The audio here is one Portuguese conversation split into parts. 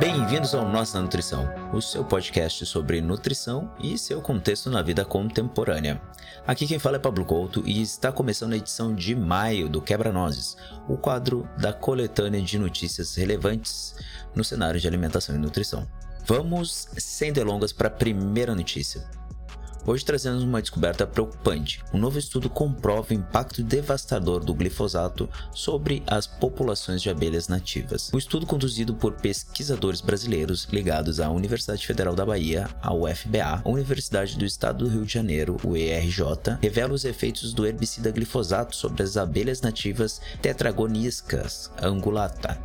Bem-vindos ao Nossa Nutrição, o seu podcast sobre nutrição e seu contexto na vida contemporânea. Aqui quem fala é Pablo Couto e está começando a edição de maio do Quebra-Nozes, o quadro da coletânea de notícias relevantes no cenário de alimentação e nutrição. Vamos, sem delongas, para a primeira notícia. Hoje trazemos uma descoberta preocupante. Um novo estudo comprova o impacto devastador do glifosato sobre as populações de abelhas nativas. O estudo conduzido por pesquisadores brasileiros ligados à Universidade Federal da Bahia, a UFBA, a Universidade do Estado do Rio de Janeiro, o ERJ, revela os efeitos do herbicida glifosato sobre as abelhas nativas tetragoniscas angulata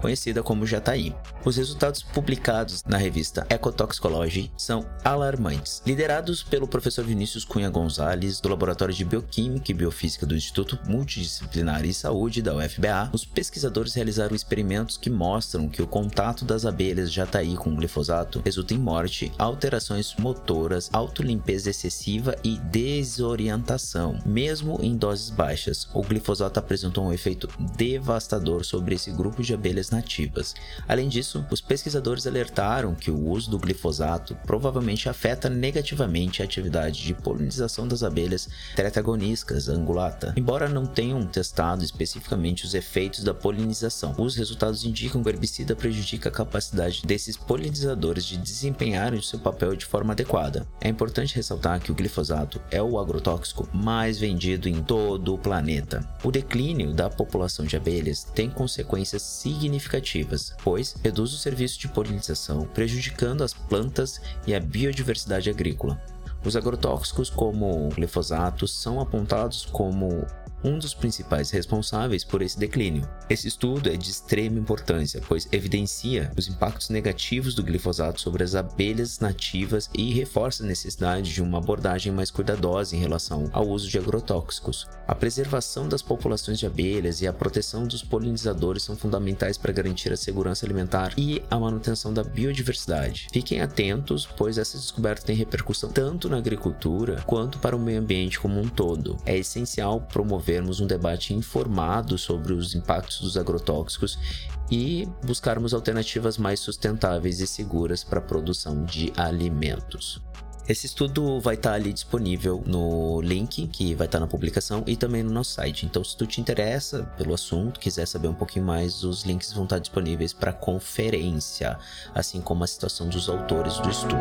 conhecida como Jataí. Os resultados publicados na revista Ecotoxicology são alarmantes. Liderados pelo professor Vinícius Cunha Gonzalez, do Laboratório de Bioquímica e Biofísica do Instituto Multidisciplinar e Saúde da UFBA, os pesquisadores realizaram experimentos que mostram que o contato das abelhas Jataí com glifosato resulta em morte, alterações motoras, autolimpeza excessiva e desorientação. Mesmo em doses baixas, o glifosato apresentou um efeito devastador sobre esse grupo de abelhas nativas. Além disso, os pesquisadores alertaram que o uso do glifosato provavelmente afeta negativamente a atividade de polinização das abelhas tetragoniscas angulata. Embora não tenham testado especificamente os efeitos da polinização, os resultados indicam que o herbicida prejudica a capacidade desses polinizadores de desempenharem seu papel de forma adequada. É importante ressaltar que o glifosato é o agrotóxico mais vendido em todo o planeta. O declínio da população de abelhas tem consequências significativas significativas, pois reduz o serviço de polinização, prejudicando as plantas e a biodiversidade agrícola. Os agrotóxicos, como o glifosato, são apontados como um dos principais responsáveis por esse declínio. Esse estudo é de extrema importância, pois evidencia os impactos negativos do glifosato sobre as abelhas nativas e reforça a necessidade de uma abordagem mais cuidadosa em relação ao uso de agrotóxicos. A preservação das populações de abelhas e a proteção dos polinizadores são fundamentais para garantir a segurança alimentar e a manutenção da biodiversidade. Fiquem atentos, pois essa descoberta tem repercussão tanto na agricultura quanto para o meio ambiente como um todo. É essencial promover promovermos um debate informado sobre os impactos dos agrotóxicos e buscarmos alternativas mais sustentáveis e seguras para a produção de alimentos. Esse estudo vai estar tá ali disponível no link que vai estar tá na publicação e também no nosso site. Então, se tu te interessa pelo assunto, quiser saber um pouquinho mais, os links vão estar tá disponíveis para conferência, assim como a situação dos autores do estudo.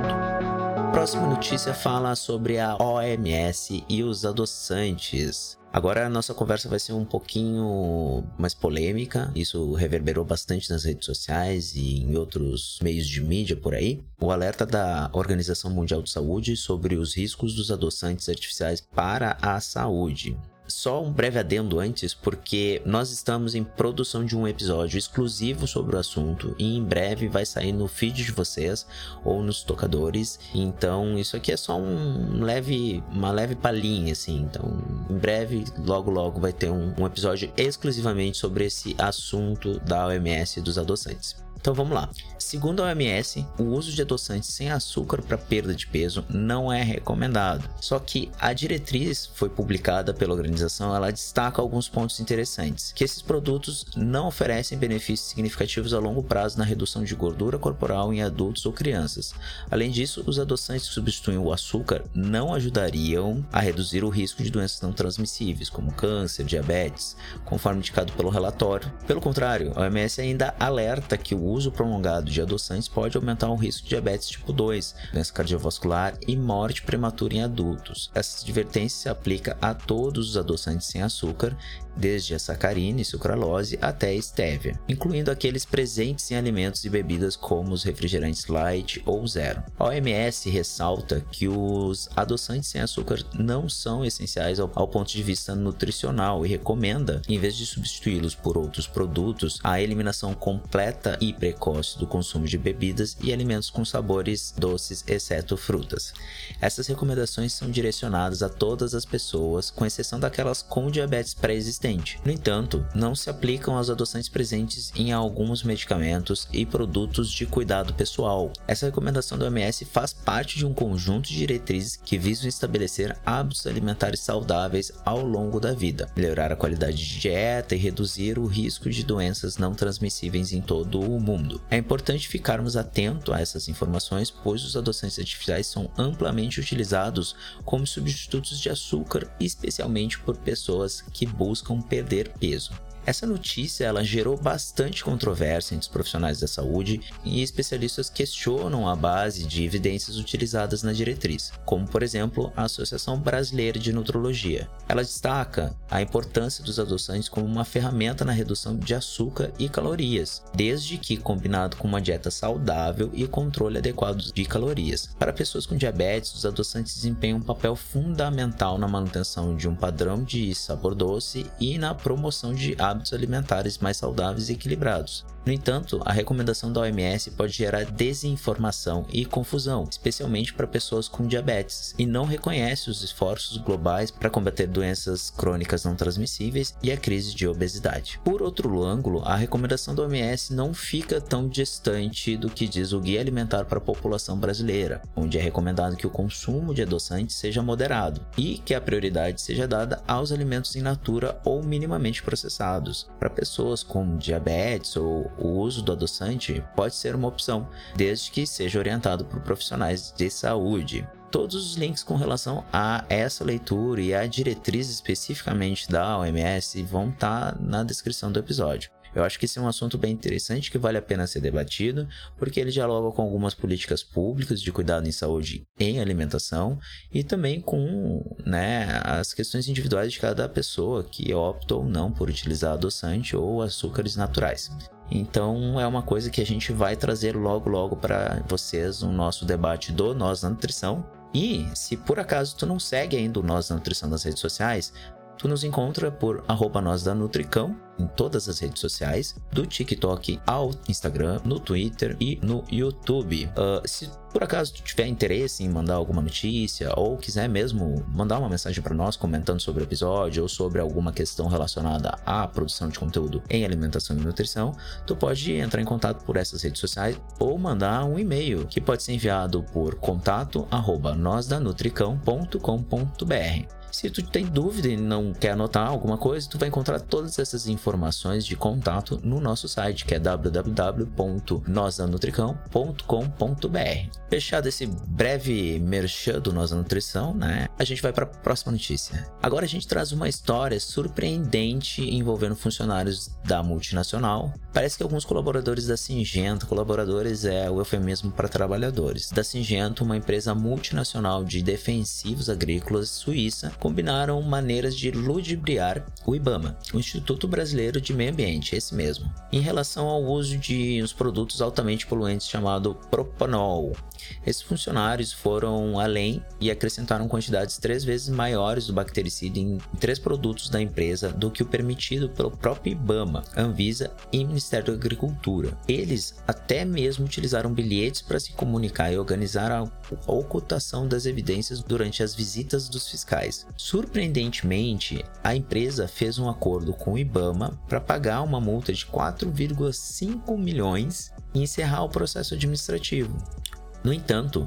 Próxima notícia fala sobre a OMS e os adoçantes. Agora a nossa conversa vai ser um pouquinho mais polêmica. Isso reverberou bastante nas redes sociais e em outros meios de mídia por aí. O alerta da Organização Mundial de Saúde sobre os riscos dos adoçantes artificiais para a saúde. Só um breve adendo antes, porque nós estamos em produção de um episódio exclusivo sobre o assunto e em breve vai sair no feed de vocês ou nos tocadores. Então, isso aqui é só um leve, uma leve palhinha, assim. Então, em breve, logo logo vai ter um, um episódio exclusivamente sobre esse assunto da OMS dos adoçantes. Então vamos lá. Segundo a OMS, o uso de adoçantes sem açúcar para perda de peso não é recomendado. Só que a diretriz foi publicada pela organização, ela destaca alguns pontos interessantes, que esses produtos não oferecem benefícios significativos a longo prazo na redução de gordura corporal em adultos ou crianças. Além disso, os adoçantes que substituem o açúcar não ajudariam a reduzir o risco de doenças não transmissíveis, como câncer, diabetes, conforme indicado pelo relatório. Pelo contrário, a OMS ainda alerta que o uso prolongado de adoçantes pode aumentar o risco de diabetes tipo 2, doença cardiovascular e morte prematura em adultos. Essa advertência se aplica a todos os adoçantes sem açúcar, desde a sacarina e sucralose até a estévia, incluindo aqueles presentes em alimentos e bebidas como os refrigerantes light ou zero. A OMS ressalta que os adoçantes sem açúcar não são essenciais ao, ao ponto de vista nutricional e recomenda, em vez de substituí-los por outros produtos, a eliminação completa e precoce do consumo de bebidas e alimentos com sabores doces, exceto frutas. Essas recomendações são direcionadas a todas as pessoas, com exceção daquelas com diabetes pré-existente. No entanto, não se aplicam aos adoçantes presentes em alguns medicamentos e produtos de cuidado pessoal. Essa recomendação do OMS faz parte de um conjunto de diretrizes que visam estabelecer hábitos alimentares saudáveis ao longo da vida, melhorar a qualidade de dieta e reduzir o risco de doenças não transmissíveis em todo o mundo. É importante ficarmos atentos a essas informações, pois os adoçantes artificiais são amplamente utilizados como substitutos de açúcar, especialmente por pessoas que buscam perder peso. Essa notícia ela gerou bastante controvérsia entre os profissionais da saúde e especialistas questionam a base de evidências utilizadas na diretriz, como por exemplo a Associação Brasileira de Nutrologia. Ela destaca a importância dos adoçantes como uma ferramenta na redução de açúcar e calorias, desde que combinado com uma dieta saudável e controle adequado de calorias. Para pessoas com diabetes, os adoçantes desempenham um papel fundamental na manutenção de um padrão de sabor doce e na promoção de hábitos hábitos alimentares mais saudáveis e equilibrados. No entanto, a recomendação da OMS pode gerar desinformação e confusão, especialmente para pessoas com diabetes, e não reconhece os esforços globais para combater doenças crônicas não transmissíveis e a crise de obesidade. Por outro ângulo, a recomendação da OMS não fica tão distante do que diz o Guia Alimentar para a População Brasileira, onde é recomendado que o consumo de adoçantes seja moderado e que a prioridade seja dada aos alimentos in natura ou minimamente processados. Para pessoas com diabetes ou o uso do adoçante pode ser uma opção, desde que seja orientado por profissionais de saúde. Todos os links com relação a essa leitura e a diretriz especificamente da OMS vão estar tá na descrição do episódio. Eu acho que esse é um assunto bem interessante que vale a pena ser debatido, porque ele dialoga com algumas políticas públicas de cuidado em saúde em alimentação e também com né, as questões individuais de cada pessoa que opta ou não por utilizar adoçante ou açúcares naturais. Então é uma coisa que a gente vai trazer logo logo para vocês no nosso debate do Nós da Nutrição. E se por acaso tu não segue ainda o Nós da Nutrição nas redes sociais, tu nos encontra por arroba Nós da Nutricão em todas as redes sociais, do TikTok ao Instagram, no Twitter e no YouTube. Uh, se por acaso tu tiver interesse em mandar alguma notícia ou quiser mesmo mandar uma mensagem para nós comentando sobre o episódio ou sobre alguma questão relacionada à produção de conteúdo em alimentação e nutrição, tu pode entrar em contato por essas redes sociais ou mandar um e-mail que pode ser enviado por contato arroba se tu tem dúvida e não quer anotar alguma coisa, tu vai encontrar todas essas informações de contato no nosso site, que é www.nosanutricão.com.br. Fechado esse breve merchan do Nossa Nutrição, né? A gente vai para a próxima notícia. Agora a gente traz uma história surpreendente envolvendo funcionários da multinacional. Parece que alguns colaboradores da Singenta, colaboradores é o eufemismo para trabalhadores, da Singenta, uma empresa multinacional de defensivos agrícolas suíça, combinaram maneiras de ludibriar o IBAMA, o Instituto Brasileiro de Meio Ambiente, esse mesmo, em relação ao uso de uns produtos altamente poluentes chamado propanol. Esses funcionários foram além e acrescentaram quantidades três vezes maiores do bactericida em três produtos da empresa do que o permitido pelo próprio IBAMA, Anvisa e Ministério da Agricultura. Eles até mesmo utilizaram bilhetes para se comunicar e organizar a ocultação das evidências durante as visitas dos fiscais. Surpreendentemente, a empresa fez um acordo com o IBAMA para pagar uma multa de 4,5 milhões e encerrar o processo administrativo. No entanto,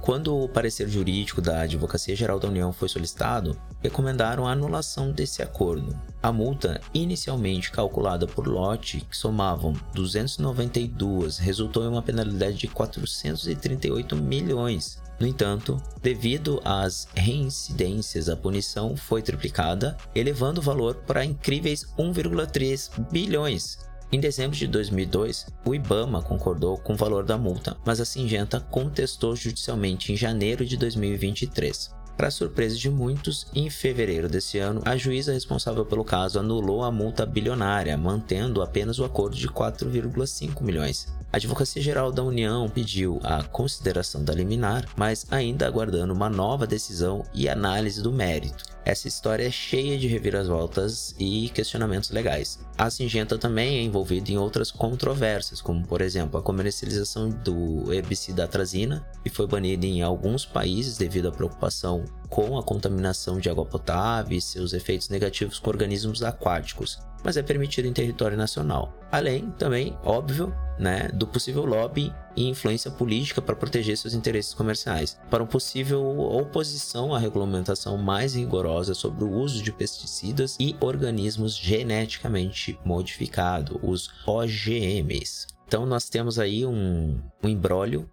quando o parecer jurídico da Advocacia Geral da União foi solicitado, recomendaram a anulação desse acordo. A multa, inicialmente calculada por lote, que somavam 292, resultou em uma penalidade de 438 milhões. No entanto, devido às reincidências, a punição foi triplicada, elevando o valor para incríveis 1,3 bilhões. Em dezembro de 2002, o IBAMA concordou com o valor da multa, mas a Singenta contestou judicialmente em janeiro de 2023. Para surpresa de muitos, em fevereiro desse ano, a juíza responsável pelo caso anulou a multa bilionária, mantendo apenas o acordo de 4,5 milhões. A Advocacia Geral da União pediu a consideração da liminar, mas ainda aguardando uma nova decisão e análise do mérito. Essa história é cheia de reviravoltas e questionamentos legais. A Singenta também é envolvida em outras controvérsias, como por exemplo a comercialização do herbicida atrazina, que foi banida em alguns países devido à preocupação com a contaminação de água potável e seus efeitos negativos com organismos aquáticos, mas é permitido em território nacional. Além, também, óbvio, né, do possível lobby e influência política para proteger seus interesses comerciais, para uma possível oposição à regulamentação mais rigorosa sobre o uso de pesticidas e organismos geneticamente modificados, os OGMs. Então nós temos aí um, um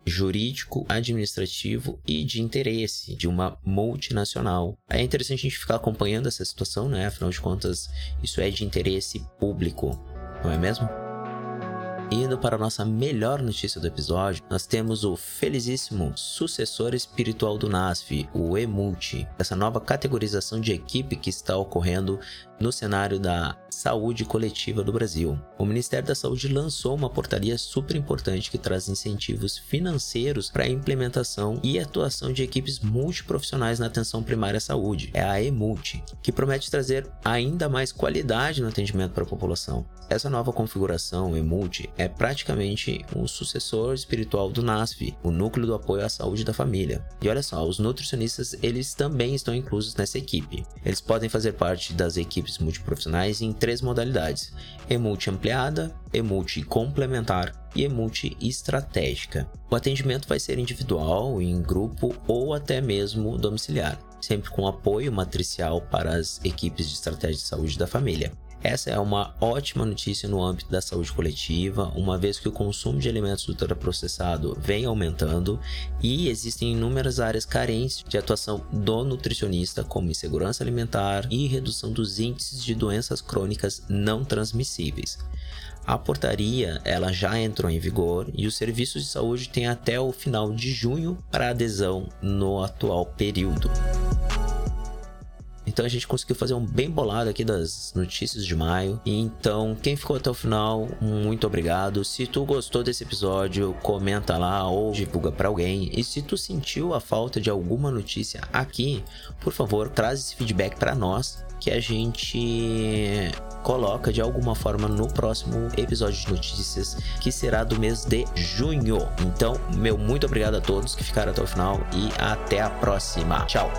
jurídico, administrativo e de interesse de uma multinacional. É interessante a gente ficar acompanhando essa situação, né? Afinal de contas, isso é de interesse público, não é mesmo? Indo para a nossa melhor notícia do episódio, nós temos o felizíssimo sucessor espiritual do NASF, o EMULTI, essa nova categorização de equipe que está ocorrendo no cenário da saúde coletiva do Brasil. O Ministério da Saúde lançou uma portaria super importante que traz incentivos financeiros para a implementação e atuação de equipes multiprofissionais na atenção primária à saúde, é a EMULT, que promete trazer ainda mais qualidade no atendimento para a população. Essa nova configuração EMULT é praticamente um sucessor espiritual do NASF, o Núcleo do Apoio à Saúde da Família. E olha só, os nutricionistas eles também estão inclusos nessa equipe. Eles podem fazer parte das equipes multiprofissionais em três modalidades: EMULT ampliada, EMULT complementar e EMULT estratégica. O atendimento vai ser individual, em grupo ou até mesmo domiciliar, sempre com apoio matricial para as equipes de estratégia de saúde da família. Essa é uma ótima notícia no âmbito da saúde coletiva, uma vez que o consumo de alimentos ultraprocessados vem aumentando e existem inúmeras áreas carentes de atuação do nutricionista, como insegurança alimentar e redução dos índices de doenças crônicas não transmissíveis. A portaria ela já entrou em vigor e os serviços de saúde têm até o final de junho para adesão no atual período. Então a gente conseguiu fazer um bem bolado aqui das notícias de maio. Então, quem ficou até o final, muito obrigado. Se tu gostou desse episódio, comenta lá ou divulga para alguém. E se tu sentiu a falta de alguma notícia aqui, por favor, traz esse feedback para nós que a gente coloca de alguma forma no próximo episódio de notícias, que será do mês de junho. Então, meu muito obrigado a todos que ficaram até o final e até a próxima. Tchau.